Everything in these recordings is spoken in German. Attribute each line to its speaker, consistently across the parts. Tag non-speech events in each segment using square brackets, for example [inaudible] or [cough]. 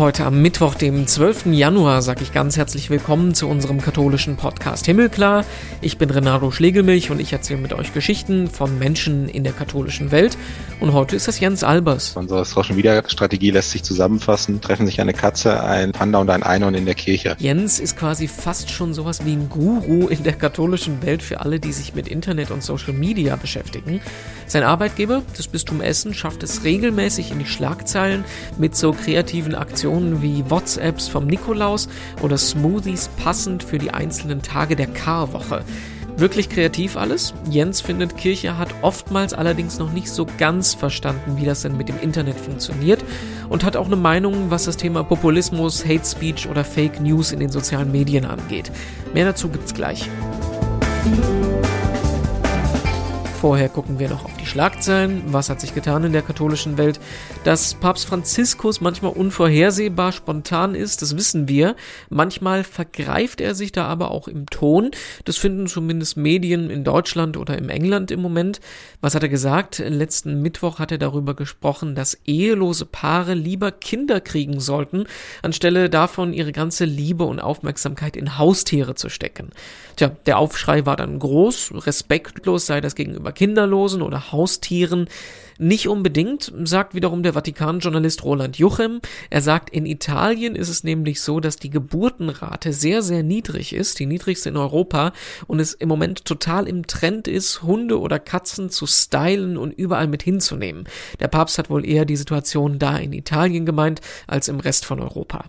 Speaker 1: Heute am Mittwoch, dem 12. Januar, sage ich ganz herzlich willkommen zu unserem katholischen Podcast Himmelklar. Ich bin Renato Schlegelmilch und ich erzähle mit euch Geschichten von Menschen in der katholischen Welt. Und heute ist das Jens Albers.
Speaker 2: Unsere Social Media Strategie lässt sich zusammenfassen. Treffen sich eine Katze, ein Panda und ein Einhorn in der Kirche.
Speaker 1: Jens ist quasi fast schon sowas wie ein Guru in der katholischen Welt für alle, die sich mit Internet und Social Media beschäftigen. Sein Arbeitgeber, das Bistum Essen, schafft es regelmäßig in die Schlagzeilen mit so kreativen Aktionen Aktionen wie WhatsApps vom Nikolaus oder Smoothies passend für die einzelnen Tage der Karwoche. Wirklich kreativ alles. Jens findet, Kirche hat oftmals allerdings noch nicht so ganz verstanden, wie das denn mit dem Internet funktioniert und hat auch eine Meinung, was das Thema Populismus, Hate Speech oder Fake News in den sozialen Medien angeht. Mehr dazu gibt's gleich. Vorher gucken wir noch auf die Schlagzeilen. Was hat sich getan in der katholischen Welt? Dass Papst Franziskus manchmal unvorhersehbar spontan ist, das wissen wir. Manchmal vergreift er sich da aber auch im Ton. Das finden zumindest Medien in Deutschland oder im England im Moment. Was hat er gesagt? Letzten Mittwoch hat er darüber gesprochen, dass ehelose Paare lieber Kinder kriegen sollten, anstelle davon ihre ganze Liebe und Aufmerksamkeit in Haustiere zu stecken. Tja, der Aufschrei war dann groß, respektlos sei das gegenüber gegenüber Kinderlosen oder Haustieren? Nicht unbedingt, sagt wiederum der Vatikan-Journalist Roland Juchem. Er sagt, in Italien ist es nämlich so, dass die Geburtenrate sehr, sehr niedrig ist, die niedrigste in Europa, und es im Moment total im Trend ist, Hunde oder Katzen zu stylen und überall mit hinzunehmen. Der Papst hat wohl eher die Situation da in Italien gemeint als im Rest von Europa.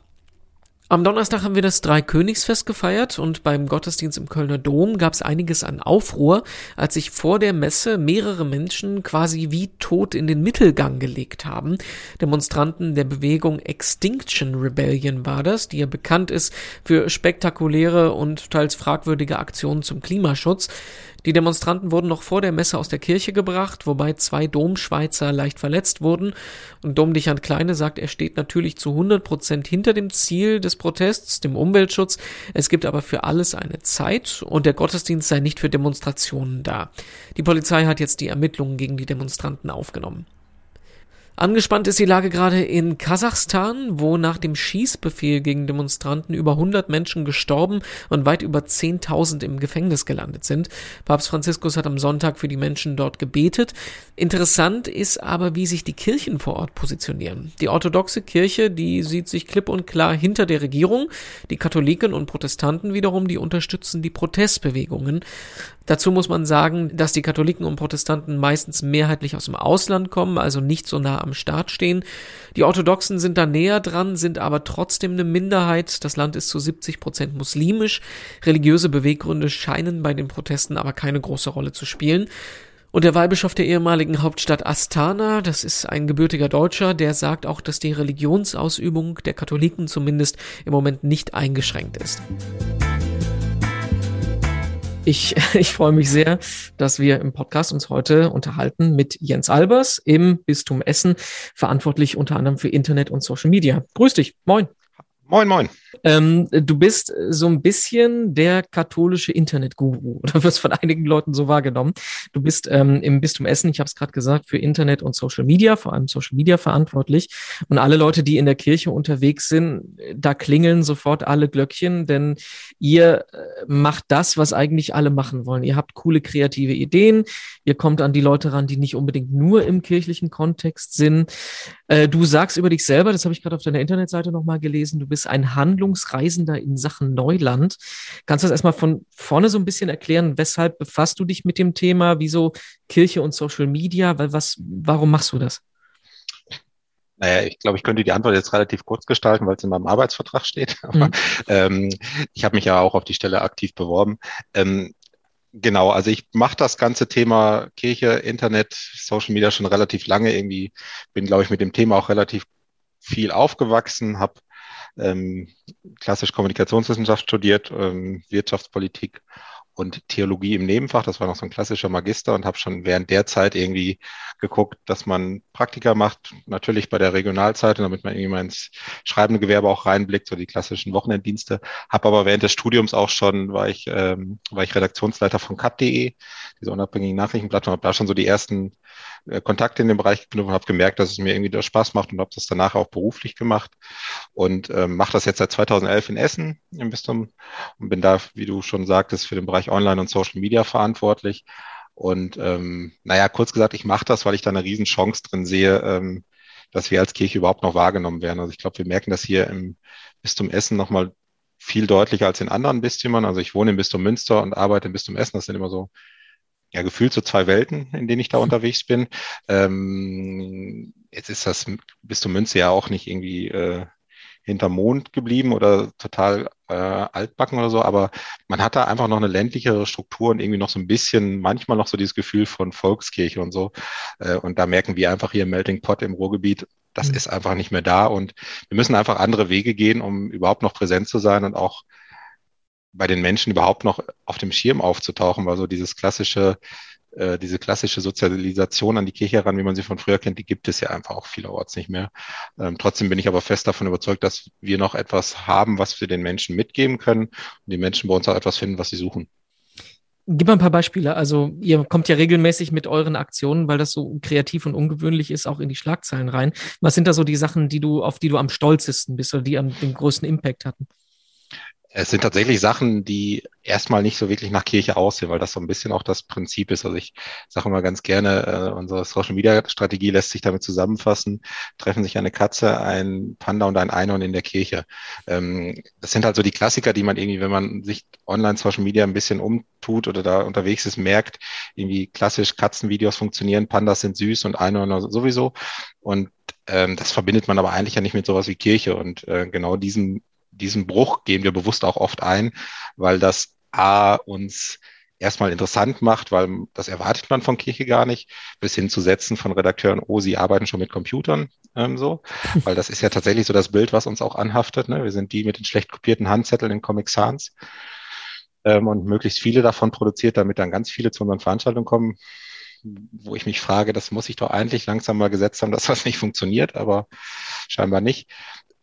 Speaker 1: Am Donnerstag haben wir das Dreikönigsfest gefeiert und beim Gottesdienst im Kölner Dom gab es einiges an Aufruhr, als sich vor der Messe mehrere Menschen quasi wie tot in den Mittelgang gelegt haben. Demonstranten der Bewegung Extinction Rebellion war das, die ja bekannt ist für spektakuläre und teils fragwürdige Aktionen zum Klimaschutz. Die Demonstranten wurden noch vor der Messe aus der Kirche gebracht, wobei zwei Domschweizer leicht verletzt wurden. Und Domdichand Kleine sagt, er steht natürlich zu 100 Prozent hinter dem Ziel des Protests, dem Umweltschutz. Es gibt aber für alles eine Zeit und der Gottesdienst sei nicht für Demonstrationen da. Die Polizei hat jetzt die Ermittlungen gegen die Demonstranten aufgenommen. Angespannt ist die Lage gerade in Kasachstan, wo nach dem Schießbefehl gegen Demonstranten über 100 Menschen gestorben und weit über 10.000 im Gefängnis gelandet sind. Papst Franziskus hat am Sonntag für die Menschen dort gebetet. Interessant ist aber, wie sich die Kirchen vor Ort positionieren. Die orthodoxe Kirche, die sieht sich klipp und klar hinter der Regierung. Die Katholiken und Protestanten wiederum, die unterstützen die Protestbewegungen. Dazu muss man sagen, dass die Katholiken und Protestanten meistens mehrheitlich aus dem Ausland kommen, also nicht so nah am Start stehen. Die Orthodoxen sind da näher dran, sind aber trotzdem eine Minderheit. Das Land ist zu 70 Prozent muslimisch. Religiöse Beweggründe scheinen bei den Protesten aber keine große Rolle zu spielen. Und der Weihbischof der ehemaligen Hauptstadt Astana, das ist ein gebürtiger Deutscher, der sagt auch, dass die Religionsausübung der Katholiken zumindest im Moment nicht eingeschränkt ist. Ich, [laughs] ich freue mich sehr, dass wir im Podcast uns heute unterhalten mit Jens Albers im Bistum Essen, verantwortlich unter anderem für Internet und Social Media. Grüß dich. Moin.
Speaker 2: Moin, moin.
Speaker 1: Ähm, du bist so ein bisschen der katholische Internetguru [laughs] oder wirst von einigen Leuten so wahrgenommen. Du bist ähm, im Bistum Essen, ich habe es gerade gesagt, für Internet und Social Media, vor allem Social Media verantwortlich. Und alle Leute, die in der Kirche unterwegs sind, da klingeln sofort alle Glöckchen, denn ihr äh, macht das, was eigentlich alle machen wollen. Ihr habt coole kreative Ideen, ihr kommt an die Leute ran, die nicht unbedingt nur im kirchlichen Kontext sind. Äh, du sagst über dich selber, das habe ich gerade auf deiner Internetseite nochmal gelesen, du bist ein Handlungs Bildungsreisender in Sachen Neuland. Kannst du das erstmal von vorne so ein bisschen erklären? Weshalb befasst du dich mit dem Thema? Wieso Kirche und Social Media? Weil was, warum machst du das?
Speaker 2: Naja, ich glaube, ich könnte die Antwort jetzt relativ kurz gestalten, weil es in meinem Arbeitsvertrag steht. Aber [laughs] mhm. ähm, ich habe mich ja auch auf die Stelle aktiv beworben. Ähm, genau, also ich mache das ganze Thema Kirche, Internet, Social Media schon relativ lange. Irgendwie bin, glaube ich, mit dem Thema auch relativ viel aufgewachsen, habe ähm, klassisch Kommunikationswissenschaft studiert, ähm, Wirtschaftspolitik und Theologie im Nebenfach. Das war noch so ein klassischer Magister und habe schon während der Zeit irgendwie geguckt, dass man Praktika macht, natürlich bei der Regionalzeitung, damit man irgendwie mal ins schreibende Gewerbe auch reinblickt, so die klassischen Wochenenddienste. Habe aber während des Studiums auch schon, war ich, ähm, war ich Redaktionsleiter von cut.de, diese unabhängigen Nachrichtenplattform, habe da schon so die ersten Kontakte in dem Bereich geknüpft und habe gemerkt, dass es mir irgendwie das Spaß macht und habe das danach auch beruflich gemacht und ähm, mache das jetzt seit 2011 in Essen im Bistum und bin da, wie du schon sagtest, für den Bereich Online und Social Media verantwortlich. Und ähm, naja, kurz gesagt, ich mache das, weil ich da eine riesen Chance drin sehe, ähm, dass wir als Kirche überhaupt noch wahrgenommen werden. Also ich glaube, wir merken das hier im Bistum Essen nochmal viel deutlicher als in anderen Bistümern. Also ich wohne im Bistum Münster und arbeite im Bistum Essen. Das sind immer so ja gefühlt so zwei Welten, in denen ich da unterwegs bin. Ähm, jetzt ist das Bistum Münster ja auch nicht irgendwie äh, hinterm Mond geblieben oder total äh, altbacken oder so, aber man hat da einfach noch eine ländlichere Struktur und irgendwie noch so ein bisschen, manchmal noch so dieses Gefühl von Volkskirche und so. Äh, und da merken wir einfach hier im Melting Pot im Ruhrgebiet, das mhm. ist einfach nicht mehr da und wir müssen einfach andere Wege gehen, um überhaupt noch präsent zu sein und auch bei den Menschen überhaupt noch auf dem Schirm aufzutauchen, weil so dieses klassische äh, diese klassische Sozialisation an die Kirche heran, wie man sie von früher kennt, die gibt es ja einfach auch vielerorts nicht mehr. Ähm, trotzdem bin ich aber fest davon überzeugt, dass wir noch etwas haben, was wir den Menschen mitgeben können und die Menschen bei uns auch etwas finden, was sie suchen.
Speaker 1: Gib mal ein paar Beispiele. Also ihr kommt ja regelmäßig mit euren Aktionen, weil das so kreativ und ungewöhnlich ist, auch in die Schlagzeilen rein. Was sind da so die Sachen, die du, auf die du am stolzesten bist oder die am den größten Impact hatten?
Speaker 2: Es sind tatsächlich Sachen, die erstmal nicht so wirklich nach Kirche aussehen, weil das so ein bisschen auch das Prinzip ist. Also ich sage immer ganz gerne, äh, unsere Social Media Strategie lässt sich damit zusammenfassen, treffen sich eine Katze, ein Panda und ein Einhorn in der Kirche. Ähm, das sind halt so die Klassiker, die man irgendwie, wenn man sich online Social Media ein bisschen umtut oder da unterwegs ist, merkt, irgendwie klassisch Katzenvideos funktionieren, Pandas sind süß und Einhörner sowieso. Und ähm, das verbindet man aber eigentlich ja nicht mit sowas wie Kirche. Und äh, genau diesen diesen Bruch gehen wir bewusst auch oft ein, weil das A uns erstmal interessant macht, weil das erwartet man von Kirche gar nicht, bis hin zu Sätzen von Redakteuren, oh, sie arbeiten schon mit Computern, ähm, so, [laughs] weil das ist ja tatsächlich so das Bild, was uns auch anhaftet. Ne? Wir sind die mit den schlecht kopierten Handzetteln in Comic Sans ähm, und möglichst viele davon produziert, damit dann ganz viele zu unseren Veranstaltungen kommen, wo ich mich frage, das muss ich doch eigentlich langsam mal gesetzt haben, dass das nicht funktioniert, aber scheinbar nicht.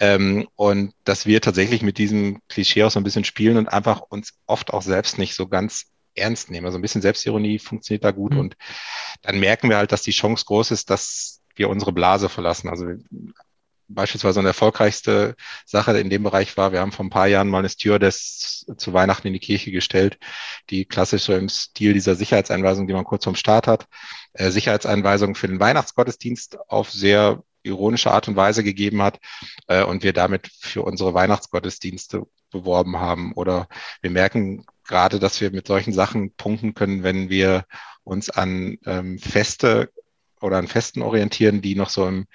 Speaker 2: Ähm, und dass wir tatsächlich mit diesem Klischee auch so ein bisschen spielen und einfach uns oft auch selbst nicht so ganz ernst nehmen. Also ein bisschen Selbstironie funktioniert da gut. Mhm. Und dann merken wir halt, dass die Chance groß ist, dass wir unsere Blase verlassen. Also beispielsweise eine erfolgreichste Sache in dem Bereich war, wir haben vor ein paar Jahren mal eine Stewardess zu Weihnachten in die Kirche gestellt, die klassisch so im Stil dieser Sicherheitseinweisung, die man kurz vom Start hat, äh, Sicherheitseinweisung für den Weihnachtsgottesdienst auf sehr ironische Art und Weise gegeben hat äh, und wir damit für unsere Weihnachtsgottesdienste beworben haben. Oder wir merken gerade, dass wir mit solchen Sachen punkten können, wenn wir uns an ähm, Feste oder an Festen orientieren, die noch so im,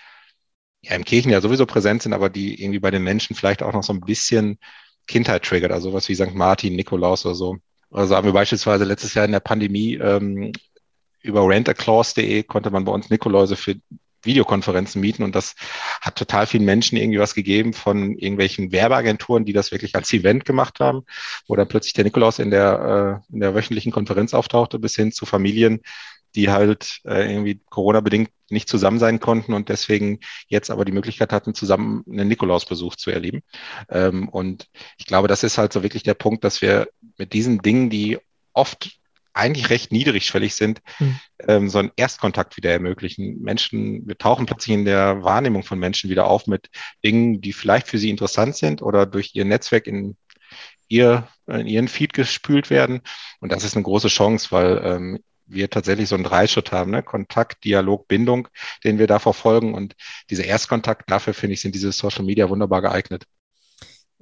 Speaker 2: ja, im Kirchen ja sowieso präsent sind, aber die irgendwie bei den Menschen vielleicht auch noch so ein bisschen Kindheit triggert, also sowas wie St. Martin, Nikolaus oder so. Also haben wir beispielsweise letztes Jahr in der Pandemie ähm, über rentaclause.de konnte man bei uns Nikoläuse für Videokonferenzen mieten und das hat total vielen Menschen irgendwie was gegeben von irgendwelchen Werbeagenturen, die das wirklich als Event gemacht haben, wo dann plötzlich der Nikolaus in der, äh, in der wöchentlichen Konferenz auftauchte, bis hin zu Familien, die halt äh, irgendwie Corona-bedingt nicht zusammen sein konnten und deswegen jetzt aber die Möglichkeit hatten, zusammen einen Nikolausbesuch zu erleben. Ähm, und ich glaube, das ist halt so wirklich der Punkt, dass wir mit diesen Dingen, die oft eigentlich recht niedrigschwellig sind, mhm. ähm, so einen Erstkontakt wieder ermöglichen. Menschen, wir tauchen plötzlich in der Wahrnehmung von Menschen wieder auf mit Dingen, die vielleicht für sie interessant sind oder durch ihr Netzwerk in ihr, in ihren Feed gespült werden. Und das ist eine große Chance, weil ähm, wir tatsächlich so einen Dreischritt haben, ne? Kontakt, Dialog, Bindung, den wir da verfolgen. Und dieser Erstkontakt, dafür finde ich, sind diese Social Media wunderbar geeignet.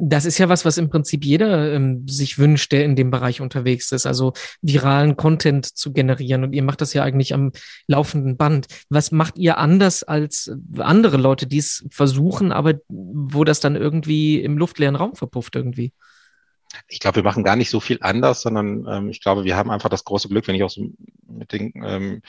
Speaker 1: Das ist ja was, was im Prinzip jeder ähm, sich wünscht, der in dem Bereich unterwegs ist, also viralen Content zu generieren. Und ihr macht das ja eigentlich am laufenden Band. Was macht ihr anders als andere Leute, die es versuchen, aber wo das dann irgendwie im luftleeren Raum verpufft irgendwie?
Speaker 2: Ich glaube, wir machen gar nicht so viel anders, sondern ähm, ich glaube, wir haben einfach das große Glück, wenn ich auch so mit den ähm,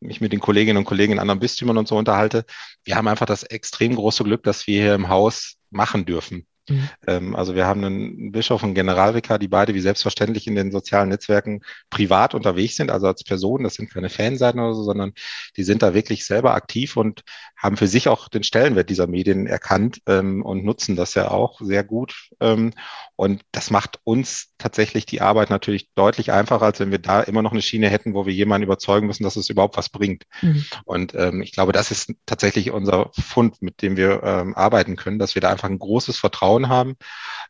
Speaker 2: mich mit den Kolleginnen und Kollegen in anderen Bistümern und so unterhalte. Wir haben einfach das extrem große Glück, dass wir hier im Haus machen dürfen. Mhm. Ähm, also wir haben einen Bischof und Generalvikar, die beide wie selbstverständlich in den sozialen Netzwerken privat unterwegs sind, also als Personen, das sind keine Fanseiten oder so, sondern die sind da wirklich selber aktiv und haben für sich auch den Stellenwert dieser Medien erkannt ähm, und nutzen das ja auch sehr gut. Ähm, und das macht uns tatsächlich die Arbeit natürlich deutlich einfacher, als wenn wir da immer noch eine Schiene hätten, wo wir jemanden überzeugen müssen, dass es überhaupt was bringt. Mhm. Und ähm, ich glaube, das ist tatsächlich unser Fund, mit dem wir ähm, arbeiten können, dass wir da einfach ein großes Vertrauen haben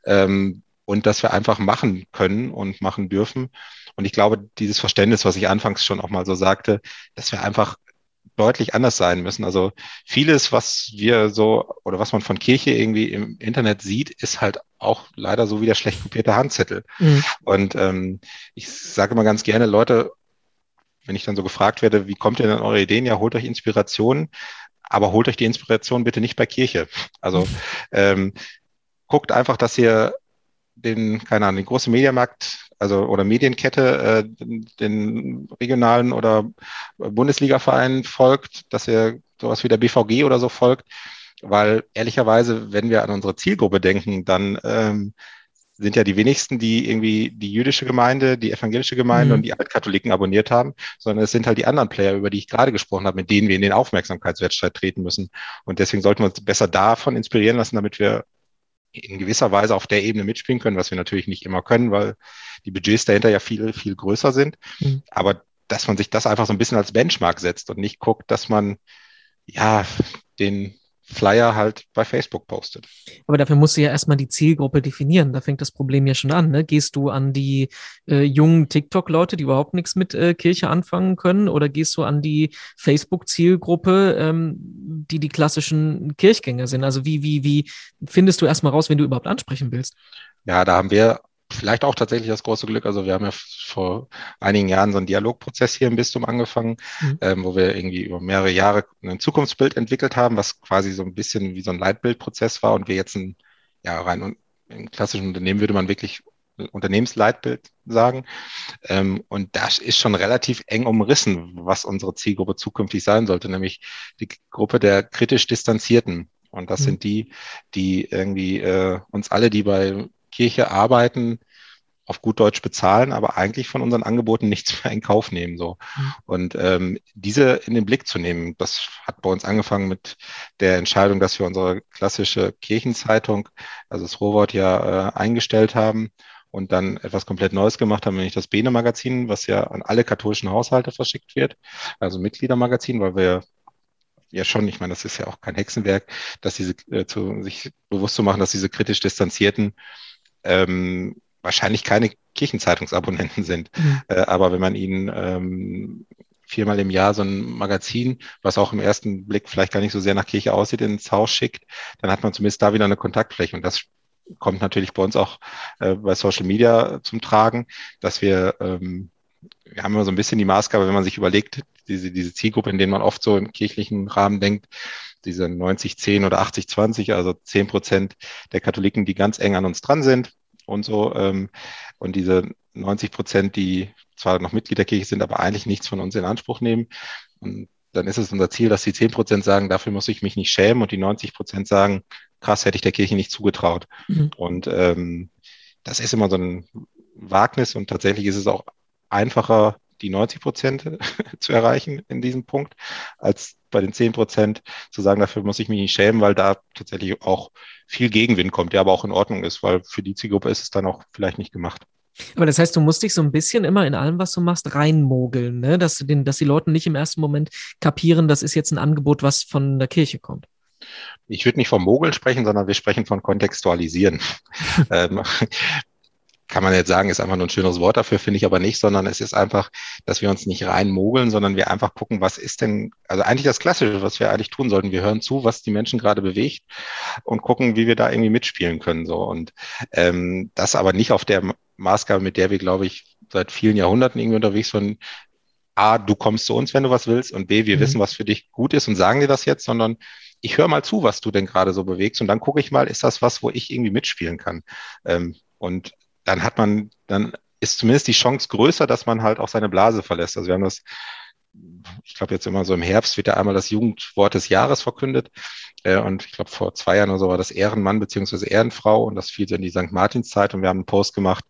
Speaker 2: ähm, und dass wir einfach machen können und machen dürfen. Und ich glaube, dieses Verständnis, was ich anfangs schon auch mal so sagte, dass wir einfach deutlich anders sein müssen. Also vieles, was wir so oder was man von Kirche irgendwie im Internet sieht, ist halt auch leider so wie der schlecht kopierte Handzettel. Mhm. Und ähm, ich sage immer ganz gerne, Leute, wenn ich dann so gefragt werde, wie kommt ihr denn an eure Ideen? Ja, holt euch Inspiration, aber holt euch die Inspiration bitte nicht bei Kirche. Also ähm, guckt einfach, dass ihr den, keine Ahnung, den großen Mediamarkt, also oder Medienkette, äh, den regionalen oder Bundesliga-Vereinen folgt, dass ihr sowas wie der BVG oder so folgt, weil ehrlicherweise, wenn wir an unsere Zielgruppe denken, dann ähm, sind ja die wenigsten, die irgendwie die jüdische Gemeinde, die evangelische Gemeinde mhm. und die Altkatholiken abonniert haben, sondern es sind halt die anderen Player, über die ich gerade gesprochen habe, mit denen wir in den Aufmerksamkeitswettstreit treten müssen. Und deswegen sollten wir uns besser davon inspirieren lassen, damit wir in gewisser Weise auf der Ebene mitspielen können, was wir natürlich nicht immer können, weil die Budgets dahinter ja viel, viel größer sind. Mhm. Aber dass man sich das einfach so ein bisschen als Benchmark setzt und nicht guckt, dass man ja den Flyer halt bei Facebook postet.
Speaker 1: Aber dafür musst du ja erstmal die Zielgruppe definieren. Da fängt das Problem ja schon an. Ne? Gehst du an die äh, jungen TikTok-Leute, die überhaupt nichts mit äh, Kirche anfangen können, oder gehst du an die Facebook-Zielgruppe, ähm, die die klassischen Kirchgänger sind? Also wie, wie, wie findest du erstmal raus, wenn du überhaupt ansprechen willst?
Speaker 2: Ja, da haben wir vielleicht auch tatsächlich das große Glück. Also wir haben ja vor einigen Jahren so einen Dialogprozess hier im Bistum angefangen, mhm. ähm, wo wir irgendwie über mehrere Jahre ein Zukunftsbild entwickelt haben, was quasi so ein bisschen wie so ein Leitbildprozess war und wir jetzt ein, ja, rein im klassischen Unternehmen würde man wirklich Unternehmensleitbild sagen. Ähm, und das ist schon relativ eng umrissen, was unsere Zielgruppe zukünftig sein sollte, nämlich die Gruppe der kritisch Distanzierten. Und das mhm. sind die, die irgendwie äh, uns alle, die bei Kirche arbeiten, auf gut Deutsch bezahlen, aber eigentlich von unseren Angeboten nichts mehr in Kauf nehmen. So. Mhm. Und ähm, diese in den Blick zu nehmen, das hat bei uns angefangen mit der Entscheidung, dass wir unsere klassische Kirchenzeitung, also das Rohwort ja äh, eingestellt haben und dann etwas komplett Neues gemacht haben, nämlich das Bene-Magazin, was ja an alle katholischen Haushalte verschickt wird, also Mitgliedermagazin, weil wir ja schon, ich meine, das ist ja auch kein Hexenwerk, dass diese äh, zu, sich bewusst zu machen, dass diese kritisch Distanzierten ähm, wahrscheinlich keine Kirchenzeitungsabonnenten sind. Mhm. Äh, aber wenn man ihnen ähm, viermal im Jahr so ein Magazin, was auch im ersten Blick vielleicht gar nicht so sehr nach Kirche aussieht, ins Haus schickt, dann hat man zumindest da wieder eine Kontaktfläche. Und das kommt natürlich bei uns auch äh, bei Social Media zum Tragen, dass wir, ähm, wir haben immer so ein bisschen die Maßgabe, wenn man sich überlegt, diese, diese Zielgruppe, in denen man oft so im kirchlichen Rahmen denkt, diese 90-10 oder 80-20, also 10 Prozent der Katholiken, die ganz eng an uns dran sind und so. Ähm, und diese 90 Prozent, die zwar noch Mitglied der Kirche sind, aber eigentlich nichts von uns in Anspruch nehmen. Und dann ist es unser Ziel, dass die 10 Prozent sagen, dafür muss ich mich nicht schämen und die 90 Prozent sagen, krass, hätte ich der Kirche nicht zugetraut. Mhm. Und ähm, das ist immer so ein Wagnis und tatsächlich ist es auch einfacher, die 90 Prozent [laughs] zu erreichen in diesem Punkt, als bei den 10 Prozent zu sagen, dafür muss ich mich nicht schämen, weil da tatsächlich auch viel Gegenwind kommt, der aber auch in Ordnung ist, weil für die Zielgruppe ist es dann auch vielleicht nicht gemacht.
Speaker 1: Aber das heißt, du musst dich so ein bisschen immer in allem, was du machst, reinmogeln, ne? dass, den, dass die Leute nicht im ersten Moment kapieren, das ist jetzt ein Angebot, was von der Kirche kommt.
Speaker 2: Ich würde nicht vom Mogeln sprechen, sondern wir sprechen von Kontextualisieren. [laughs] ähm, kann man jetzt sagen, ist einfach nur ein schöneres Wort dafür, finde ich aber nicht, sondern es ist einfach, dass wir uns nicht reinmogeln, sondern wir einfach gucken, was ist denn, also eigentlich das Klassische, was wir eigentlich tun sollten. Wir hören zu, was die Menschen gerade bewegt und gucken, wie wir da irgendwie mitspielen können. So. Und ähm, das aber nicht auf der Maßgabe, mit der wir, glaube ich, seit vielen Jahrhunderten irgendwie unterwegs sind. A, du kommst zu uns, wenn du was willst, und B, wir mhm. wissen, was für dich gut ist und sagen dir das jetzt, sondern ich höre mal zu, was du denn gerade so bewegst und dann gucke ich mal, ist das was, wo ich irgendwie mitspielen kann. Ähm, und dann hat man, dann ist zumindest die Chance größer, dass man halt auch seine Blase verlässt. Also wir haben das, ich glaube jetzt immer so im Herbst wird ja einmal das Jugendwort des Jahres verkündet. Äh, und ich glaube vor zwei Jahren oder so war das Ehrenmann beziehungsweise Ehrenfrau und das fiel so in die St. Martinszeit und wir haben einen Post gemacht,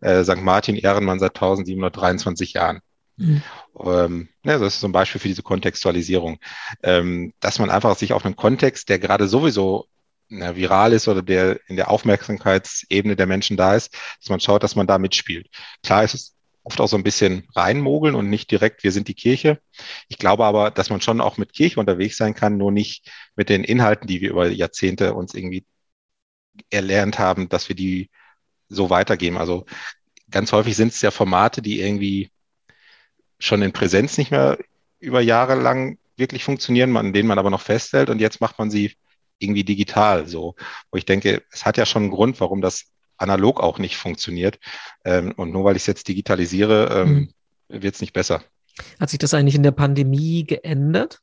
Speaker 2: äh, St. Martin Ehrenmann seit 1723 Jahren. Mhm. Ähm, ja, das ist so ein Beispiel für diese Kontextualisierung, ähm, dass man einfach sich auf einen Kontext, der gerade sowieso na, viral ist oder der in der Aufmerksamkeitsebene der Menschen da ist, dass man schaut, dass man da mitspielt. Klar ist es oft auch so ein bisschen reinmogeln und nicht direkt, wir sind die Kirche. Ich glaube aber, dass man schon auch mit Kirche unterwegs sein kann, nur nicht mit den Inhalten, die wir über Jahrzehnte uns irgendwie erlernt haben, dass wir die so weitergeben. Also ganz häufig sind es ja Formate, die irgendwie schon in Präsenz nicht mehr über Jahre lang wirklich funktionieren, an denen man aber noch festhält und jetzt macht man sie irgendwie digital so. Wo ich denke, es hat ja schon einen Grund, warum das analog auch nicht funktioniert. Ähm, und nur weil ich es jetzt digitalisiere, ähm, mhm. wird es nicht besser.
Speaker 1: Hat sich das eigentlich in der Pandemie geändert?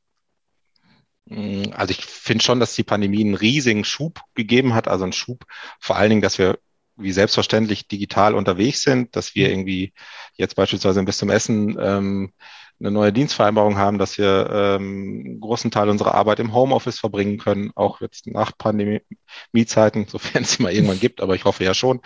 Speaker 2: Mm, also ich finde schon, dass die Pandemie einen riesigen Schub gegeben hat, also einen Schub, vor allen Dingen, dass wir wie selbstverständlich digital unterwegs sind, dass wir mhm. irgendwie jetzt beispielsweise bis zum Essen ähm, eine neue Dienstvereinbarung haben, dass wir ähm, großen Teil unserer Arbeit im Homeoffice verbringen können, auch jetzt nach Pandemiezeiten, [laughs] sofern es sie mal irgendwann gibt, aber ich hoffe ja schon.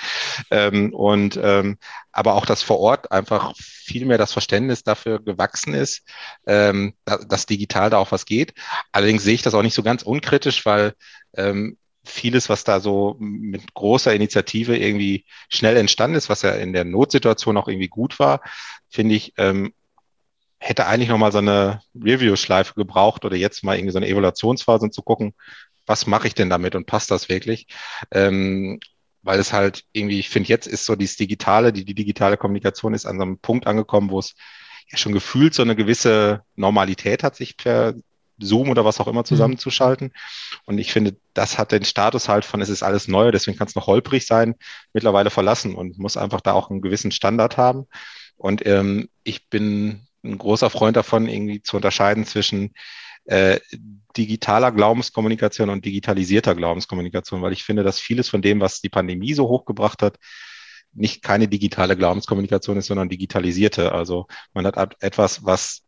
Speaker 2: Ähm, und ähm, aber auch, dass vor Ort einfach viel mehr das Verständnis dafür gewachsen ist, ähm, dass digital da auch was geht. Allerdings sehe ich das auch nicht so ganz unkritisch, weil ähm, vieles, was da so mit großer Initiative irgendwie schnell entstanden ist, was ja in der Notsituation auch irgendwie gut war, finde ich, ähm, hätte eigentlich nochmal so eine Review-Schleife gebraucht oder jetzt mal irgendwie so eine Evaluationsphase, um zu gucken, was mache ich denn damit und passt das wirklich? Ähm, weil es halt irgendwie, ich finde, jetzt ist so dieses Digitale, die, die digitale Kommunikation ist an so einem Punkt angekommen, wo es ja schon gefühlt so eine gewisse Normalität hat, sich per Zoom oder was auch immer mhm. zusammenzuschalten. Und ich finde, das hat den Status halt von, es ist alles neu, deswegen kann es noch holprig sein, mittlerweile verlassen und muss einfach da auch einen gewissen Standard haben. Und ähm, ich bin ein großer Freund davon, irgendwie zu unterscheiden zwischen äh, digitaler Glaubenskommunikation und digitalisierter Glaubenskommunikation, weil ich finde, dass vieles von dem, was die Pandemie so hochgebracht hat, nicht keine digitale Glaubenskommunikation ist, sondern digitalisierte. Also man hat etwas, was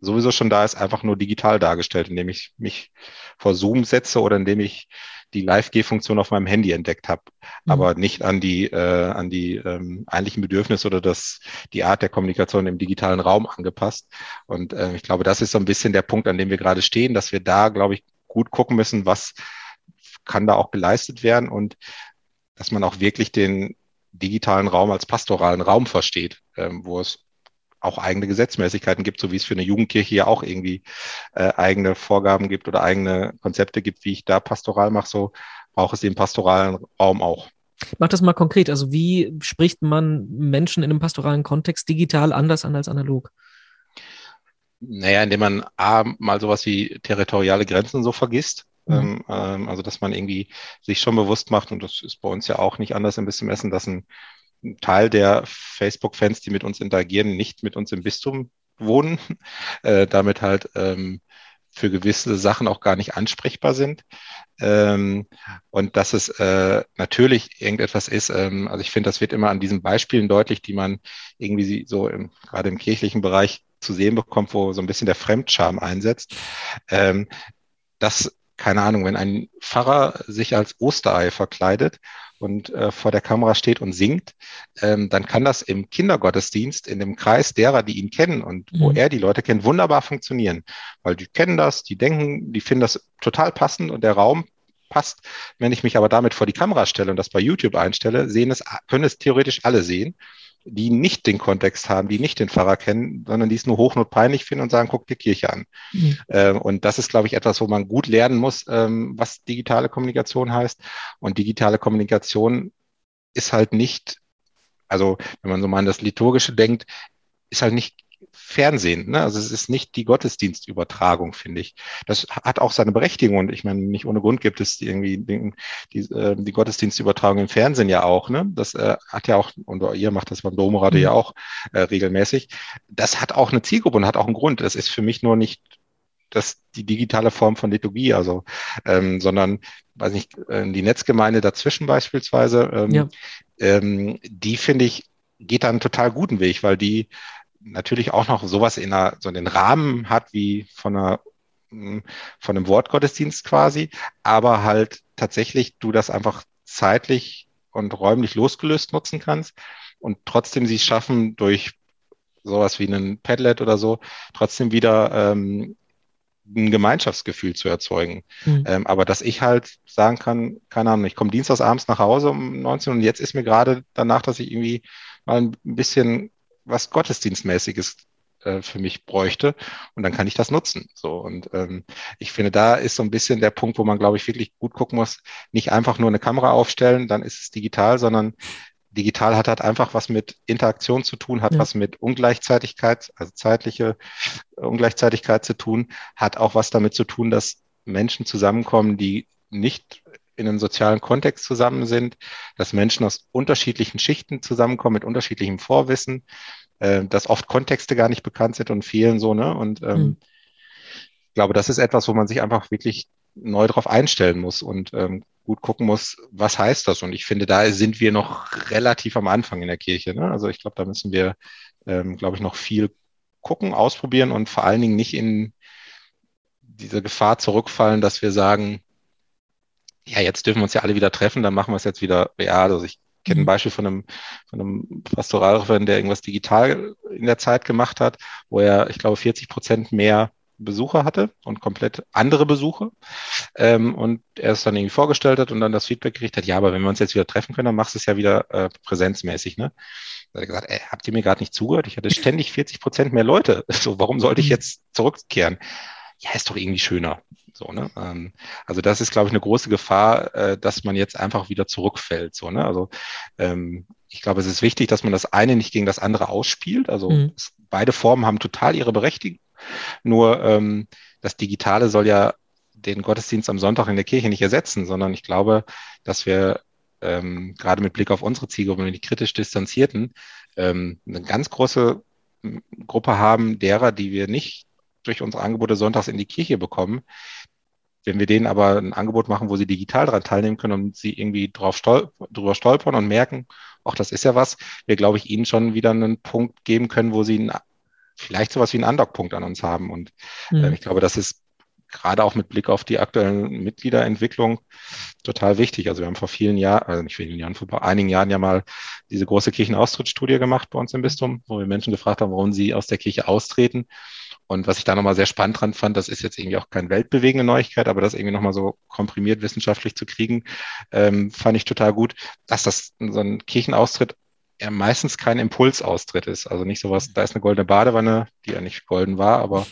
Speaker 2: sowieso schon da ist, einfach nur digital dargestellt, indem ich mich vor Zoom setze oder indem ich die Live-G-Funktion auf meinem Handy entdeckt habe, mhm. aber nicht an die, äh, an die ähm, eigentlichen Bedürfnisse oder das, die Art der Kommunikation im digitalen Raum angepasst. Und äh, ich glaube, das ist so ein bisschen der Punkt, an dem wir gerade stehen, dass wir da, glaube ich, gut gucken müssen, was kann da auch geleistet werden und dass man auch wirklich den digitalen Raum als pastoralen Raum versteht, ähm, wo es auch eigene Gesetzmäßigkeiten gibt, so wie es für eine Jugendkirche ja auch irgendwie äh, eigene Vorgaben gibt oder eigene Konzepte gibt, wie ich da pastoral mache, so braucht es den pastoralen Raum auch.
Speaker 1: Mach das mal konkret. Also wie spricht man Menschen in einem pastoralen Kontext digital anders an als analog?
Speaker 2: Naja, indem man A, mal sowas wie territoriale Grenzen so vergisst. Mhm. Ähm, ähm, also, dass man irgendwie sich schon bewusst macht, und das ist bei uns ja auch nicht anders im Bisschen Essen, dass ein ein Teil der Facebook-Fans, die mit uns interagieren, nicht mit uns im Bistum wohnen, [laughs] äh, damit halt ähm, für gewisse Sachen auch gar nicht ansprechbar sind. Ähm, und dass es äh, natürlich irgendetwas ist, ähm, also ich finde, das wird immer an diesen Beispielen deutlich, die man irgendwie so im, gerade im kirchlichen Bereich zu sehen bekommt, wo so ein bisschen der Fremdscham einsetzt. Ähm, dass, keine Ahnung, wenn ein Pfarrer sich als Osterei verkleidet und äh, vor der Kamera steht und singt, ähm, dann kann das im Kindergottesdienst, in dem Kreis derer, die ihn kennen und mhm. wo er die Leute kennt, wunderbar funktionieren. Weil die kennen das, die denken, die finden das total passend und der Raum passt. Wenn ich mich aber damit vor die Kamera stelle und das bei YouTube einstelle, sehen es, können es theoretisch alle sehen die nicht den Kontext haben, die nicht den Pfarrer kennen, sondern die es nur hochnotpeinlich finden und sagen, guck dir Kirche an. Mhm. Ähm, und das ist, glaube ich, etwas, wo man gut lernen muss, ähm, was digitale Kommunikation heißt. Und digitale Kommunikation ist halt nicht, also wenn man so mal an das Liturgische denkt, ist halt nicht Fernsehen. Ne? Also es ist nicht die Gottesdienstübertragung, finde ich. Das hat auch seine Berechtigung und ich meine, nicht ohne Grund gibt es irgendwie die, die, äh, die Gottesdienstübertragung im Fernsehen ja auch. Ne? Das äh, hat ja auch, und ihr macht das beim Domrade mhm. ja auch äh, regelmäßig. Das hat auch eine Zielgruppe und hat auch einen Grund. Das ist für mich nur nicht das die digitale Form von Liturgie, also ähm, sondern weiß nicht, äh, die Netzgemeinde dazwischen beispielsweise, ähm, ja. ähm, die finde ich geht da einen total guten Weg, weil die natürlich auch noch sowas in einer, so einen Rahmen hat wie von einer hm, von einem Wortgottesdienst quasi, aber halt tatsächlich du das einfach zeitlich und räumlich losgelöst nutzen kannst und trotzdem sie es schaffen, durch sowas wie einen Padlet oder so, trotzdem wieder ähm, ein Gemeinschaftsgefühl zu erzeugen. Mhm. Ähm, aber dass ich halt sagen kann, keine Ahnung, ich komme dienstags abends nach Hause um 19 und jetzt ist mir gerade danach, dass ich irgendwie mal ein bisschen was Gottesdienstmäßiges äh, für mich bräuchte und dann kann ich das nutzen. So und ähm, ich finde, da ist so ein bisschen der Punkt, wo man, glaube ich, wirklich gut gucken muss, nicht einfach nur eine Kamera aufstellen, dann ist es digital, sondern digital hat halt einfach was mit Interaktion zu tun, hat ja. was mit Ungleichzeitigkeit, also zeitliche Ungleichzeitigkeit zu tun, hat auch was damit zu tun, dass Menschen zusammenkommen, die nicht in einem sozialen Kontext zusammen sind, dass Menschen aus unterschiedlichen Schichten zusammenkommen mit unterschiedlichem Vorwissen, äh, dass oft Kontexte gar nicht bekannt sind und fehlen so, ne? Und ähm, mhm. ich glaube, das ist etwas, wo man sich einfach wirklich neu darauf einstellen muss und ähm, gut gucken muss, was heißt das? Und ich finde, da sind wir noch relativ am Anfang in der Kirche. Ne? Also ich glaube, da müssen wir, ähm, glaube ich, noch viel gucken, ausprobieren und vor allen Dingen nicht in diese Gefahr zurückfallen, dass wir sagen, ja, jetzt dürfen wir uns ja alle wieder treffen, dann machen wir es jetzt wieder real. Also ich kenne ein. Beispiel von einem, von einem Pastoralreferent, der irgendwas digital in der Zeit gemacht hat, wo er, ich glaube, 40 Prozent mehr Besucher hatte und komplett andere Besuche. Ähm, und er es dann irgendwie vorgestellt hat und dann das Feedback gekriegt hat, ja, aber wenn wir uns jetzt wieder treffen können, dann machst du es ja wieder äh, präsenzmäßig, ne? Da hat er gesagt, ey, habt ihr mir gerade nicht zugehört? Ich hatte ständig 40 Prozent mehr Leute. [laughs] So, warum sollte ich mhm. jetzt zurückkehren? Ja, ist doch irgendwie schöner. So, ne? Ähm, also das ist, glaube ich, eine große Gefahr, äh, dass man jetzt einfach wieder zurückfällt. So, ne? Also ähm, ich glaube, es ist wichtig, dass man das eine nicht gegen das andere ausspielt. Also mhm. es, beide Formen haben total ihre Berechtigung. Nur ähm, das Digitale soll ja den Gottesdienst am Sonntag in der Kirche nicht ersetzen, sondern ich glaube, dass wir ähm, gerade mit Blick auf unsere Zielgruppe, die kritisch Distanzierten, ähm, eine ganz große Gruppe haben derer, die wir nicht durch unsere Angebote sonntags in die Kirche bekommen. Wenn wir denen aber ein Angebot machen, wo sie digital daran teilnehmen können und sie irgendwie drauf stol drüber stolpern und merken, ach, das ist ja was, wir, glaube ich, ihnen schon wieder einen Punkt geben können, wo sie einen vielleicht sowas wie einen Andockpunkt an uns haben. Und mhm. äh, ich glaube, das ist gerade auch mit Blick auf die aktuellen Mitgliederentwicklung total wichtig. Also wir haben vor vielen Jahren, also nicht vielen Jahren, vor einigen Jahren ja mal diese große Kirchenaustrittsstudie gemacht bei uns im Bistum, wo wir Menschen gefragt haben, warum sie aus der Kirche austreten. Und was ich da nochmal sehr spannend dran fand, das ist jetzt irgendwie auch keine weltbewegende Neuigkeit, aber das irgendwie nochmal so komprimiert wissenschaftlich zu kriegen, ähm, fand ich total gut, dass das so ein Kirchenaustritt ja meistens kein Impulsaustritt ist. Also nicht sowas, da ist eine goldene Badewanne, die ja nicht golden war, aber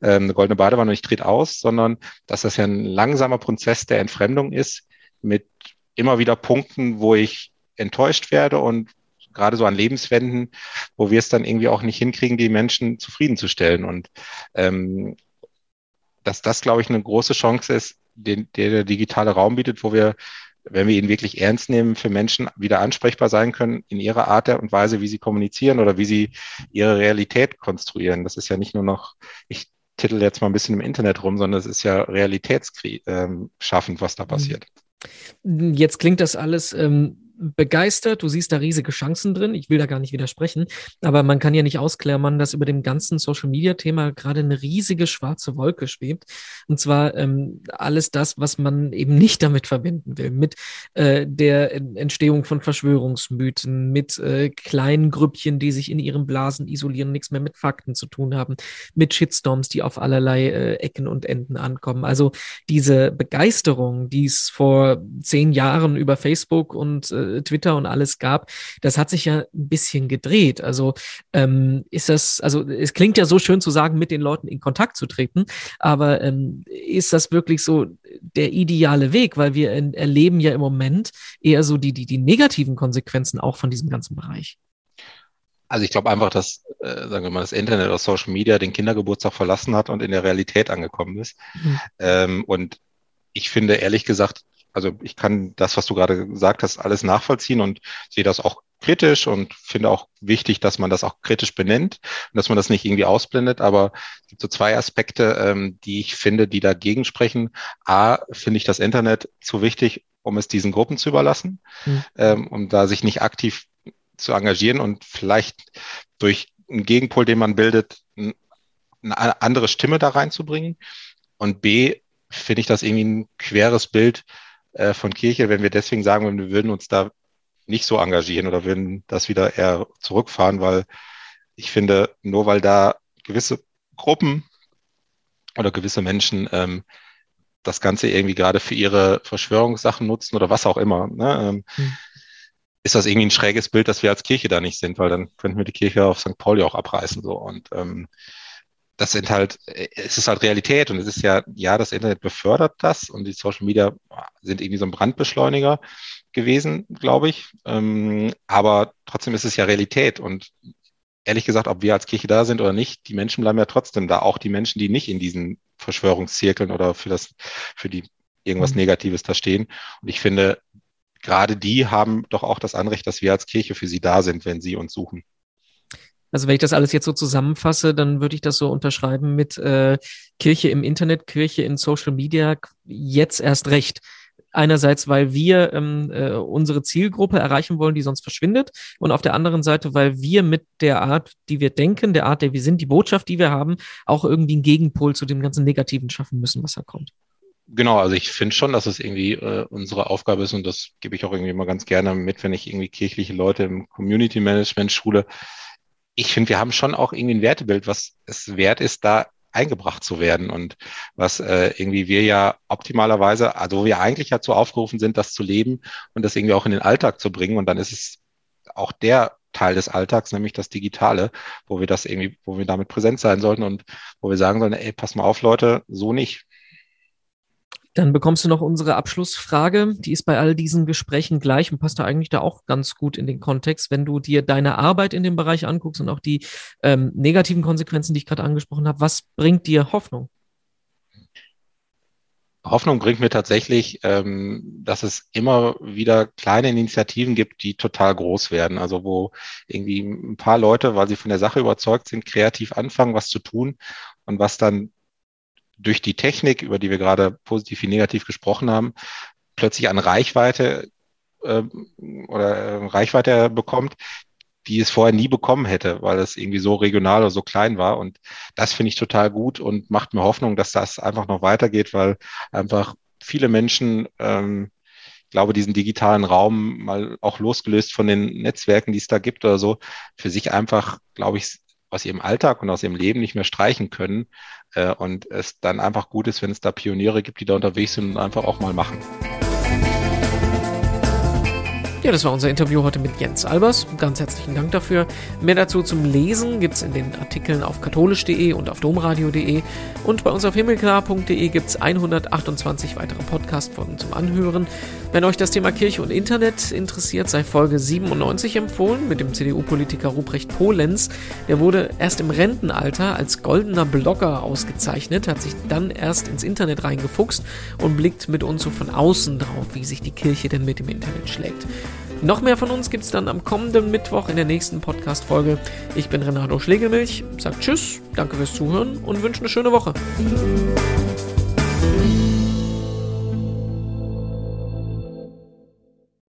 Speaker 2: ähm, eine goldene Badewanne und ich trete aus, sondern dass das ja ein langsamer Prozess der Entfremdung ist mit immer wieder Punkten, wo ich enttäuscht werde und gerade so an Lebenswenden, wo wir es dann irgendwie auch nicht hinkriegen, die Menschen zufriedenzustellen. Und ähm, dass das, glaube ich, eine große Chance ist, den, der der digitale Raum bietet, wo wir wenn wir ihn wirklich ernst nehmen, für Menschen wieder ansprechbar sein können in ihrer Art und Weise, wie sie kommunizieren oder wie sie ihre Realität konstruieren. Das ist ja nicht nur noch, ich titel jetzt mal ein bisschen im Internet rum, sondern es ist ja realitätsschaffend, was da mhm. passiert.
Speaker 1: Jetzt klingt das alles ähm, begeistert. Du siehst da riesige Chancen drin. Ich will da gar nicht widersprechen. Aber man kann ja nicht ausklammern, dass über dem ganzen Social Media Thema gerade eine riesige schwarze Wolke schwebt. Und zwar ähm, alles das, was man eben nicht damit verbinden will. Mit äh, der Entstehung von Verschwörungsmythen, mit äh, kleinen Grüppchen, die sich in ihren Blasen isolieren, nichts mehr mit Fakten zu tun haben, mit Shitstorms, die auf allerlei äh, Ecken und Enden ankommen. Also diese Begeisterung, die es vor zehn Jahren über Facebook und äh, Twitter und alles gab, das hat sich ja ein bisschen gedreht. Also ähm, ist das, also es klingt ja so schön zu sagen, mit den Leuten in Kontakt zu treten, aber ähm, ist das wirklich so der ideale Weg? Weil wir erleben ja im Moment eher so die, die, die negativen Konsequenzen auch von diesem ganzen Bereich.
Speaker 2: Also ich glaube einfach, dass, äh, sagen wir mal, das Internet oder Social Media den Kindergeburtstag verlassen hat und in der Realität angekommen ist. Mhm. Ähm, und ich finde ehrlich gesagt, also ich kann das, was du gerade gesagt hast, alles nachvollziehen und sehe das auch kritisch und finde auch wichtig, dass man das auch kritisch benennt und dass man das nicht irgendwie ausblendet. Aber es gibt so zwei Aspekte, ähm, die ich finde, die dagegen sprechen. A, finde ich das Internet zu wichtig, um es diesen Gruppen zu überlassen, mhm. ähm, um da sich nicht aktiv zu engagieren und vielleicht durch einen Gegenpol, den man bildet, eine andere Stimme da reinzubringen. Und B, finde ich das irgendwie ein queres Bild äh, von Kirche, wenn wir deswegen sagen, wir würden uns da nicht so engagieren oder würden das wieder eher zurückfahren, weil ich finde, nur weil da gewisse Gruppen oder gewisse Menschen ähm, das Ganze irgendwie gerade für ihre Verschwörungssachen nutzen oder was auch immer, ne, ähm, hm. ist das irgendwie ein schräges Bild, dass wir als Kirche da nicht sind, weil dann könnten wir die Kirche auf St. Pauli auch abreißen. So. Und ähm, das sind halt, es ist halt Realität und es ist ja, ja, das Internet befördert das und die Social Media sind irgendwie so ein Brandbeschleuniger gewesen, glaube ich. Ähm, aber trotzdem ist es ja Realität und ehrlich gesagt, ob wir als Kirche da sind oder nicht, die Menschen bleiben ja trotzdem da, auch die Menschen, die nicht in diesen Verschwörungszirkeln oder für das, für die irgendwas mhm. Negatives da stehen. Und ich finde, gerade die haben doch auch das Anrecht, dass wir als Kirche für sie da sind, wenn sie uns suchen.
Speaker 1: Also wenn ich das alles jetzt so zusammenfasse, dann würde ich das so unterschreiben mit äh, Kirche im Internet, Kirche in Social Media, jetzt erst recht. Einerseits, weil wir ähm, äh, unsere Zielgruppe erreichen wollen, die sonst verschwindet. Und auf der anderen Seite, weil wir mit der Art, die wir denken, der Art, der wir sind, die Botschaft, die wir haben, auch irgendwie einen Gegenpol zu dem ganzen Negativen schaffen müssen, was da kommt.
Speaker 2: Genau, also ich finde schon, dass es irgendwie äh, unsere Aufgabe ist und das gebe ich auch irgendwie immer ganz gerne mit, wenn ich irgendwie kirchliche Leute im Community Management schule. Ich finde, wir haben schon auch irgendwie ein Wertebild, was es wert ist, da eingebracht zu werden und was äh, irgendwie wir ja optimalerweise, also wir eigentlich dazu aufgerufen sind, das zu leben und das irgendwie auch in den Alltag zu bringen und dann ist es auch der Teil des Alltags, nämlich das Digitale, wo wir das irgendwie, wo wir damit präsent sein sollten und wo wir sagen sollen, ey, pass mal auf, Leute, so nicht.
Speaker 1: Dann bekommst du noch unsere Abschlussfrage. Die ist bei all diesen Gesprächen gleich und passt da eigentlich da auch ganz gut in den Kontext. Wenn du dir deine Arbeit in dem Bereich anguckst und auch die ähm, negativen Konsequenzen, die ich gerade angesprochen habe, was bringt dir Hoffnung?
Speaker 2: Hoffnung bringt mir tatsächlich, ähm, dass es immer wieder kleine Initiativen gibt, die total groß werden. Also wo irgendwie ein paar Leute, weil sie von der Sache überzeugt sind, kreativ anfangen, was zu tun und was dann durch die Technik, über die wir gerade positiv wie negativ gesprochen haben, plötzlich an Reichweite äh, oder äh, Reichweite bekommt, die es vorher nie bekommen hätte, weil es irgendwie so regional oder so klein war. Und das finde ich total gut und macht mir Hoffnung, dass das einfach noch weitergeht, weil einfach viele Menschen, ähm, ich glaube, diesen digitalen Raum mal auch losgelöst von den Netzwerken, die es da gibt oder so, für sich einfach, glaube ich, aus ihrem Alltag und aus ihrem Leben nicht mehr streichen können. Äh, und es dann einfach gut ist, wenn es da Pioniere gibt, die da unterwegs sind und einfach auch mal machen.
Speaker 1: Ja, das war unser Interview heute mit Jens Albers. Ganz herzlichen Dank dafür. Mehr dazu zum Lesen gibt es in den Artikeln auf katholisch.de und auf domradio.de. Und bei uns auf himmelklar.de gibt es 128 weitere Podcast-Folgen zum Anhören. Wenn euch das Thema Kirche und Internet interessiert, sei Folge 97 empfohlen mit dem CDU-Politiker Ruprecht Polenz. Der wurde erst im Rentenalter als goldener Blogger ausgezeichnet, hat sich dann erst ins Internet reingefuchst und blickt mit uns so von außen drauf, wie sich die Kirche denn mit dem Internet schlägt. Noch mehr von uns gibt es dann am kommenden Mittwoch in der nächsten Podcast-Folge. Ich bin Renato Schlegelmilch, sag Tschüss, danke fürs Zuhören und wünsche eine schöne Woche.